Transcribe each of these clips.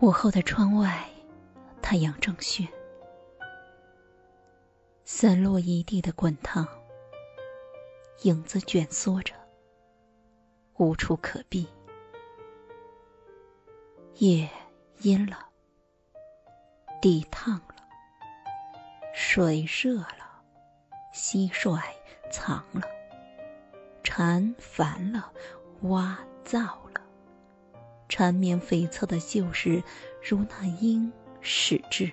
午后的窗外，太阳正炫，散落一地的滚烫，影子卷缩着，无处可避。夜阴了，地烫了，水热了，蟋蟀藏了，蝉烦了，蛙噪了，缠绵悱恻的旧事，如那鹰始至。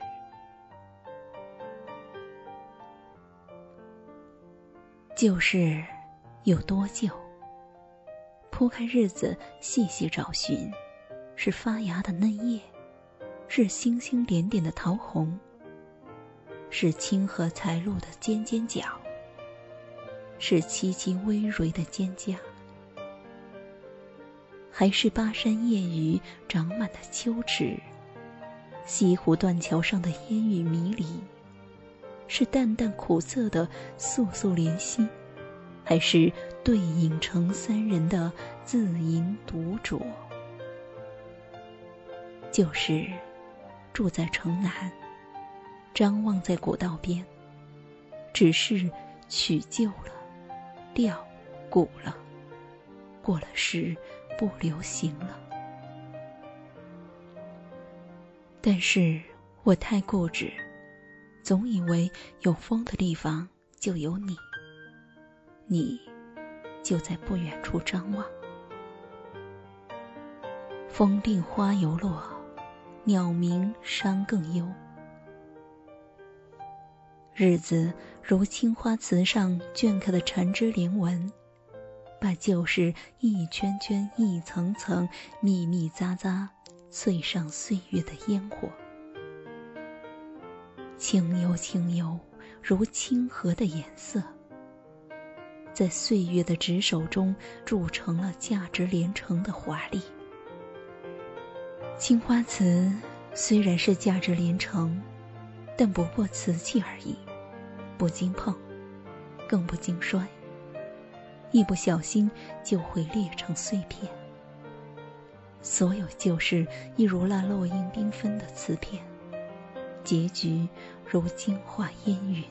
旧事有多旧？铺开日子，细细找寻。是发芽的嫩叶，是星星点点的桃红，是清河才露的尖尖角，是萋萋微蕤的蒹葭，还是巴山夜雨长满的秋池，西湖断桥上的烟雨迷离，是淡淡苦涩的素素怜惜，还是对影成三人的自吟独酌？就是住在城南，张望在古道边。只是曲旧了，调古了，过了时不流行了。但是我太固执，总以为有风的地方就有你，你就在不远处张望。风定花犹落。鸟鸣山更幽，日子如青花瓷上镌刻的缠枝莲纹，把旧事一圈圈、一层层、密密匝匝，淬上岁月的烟火。清幽清幽，如清河的颜色，在岁月的执手中铸成了价值连城的华丽。青花瓷虽然是价值连城，但不过瓷器而已，不经碰，更不经摔，一不小心就会裂成碎片。所有旧事一如那落英缤纷的瓷片，结局如金化烟云。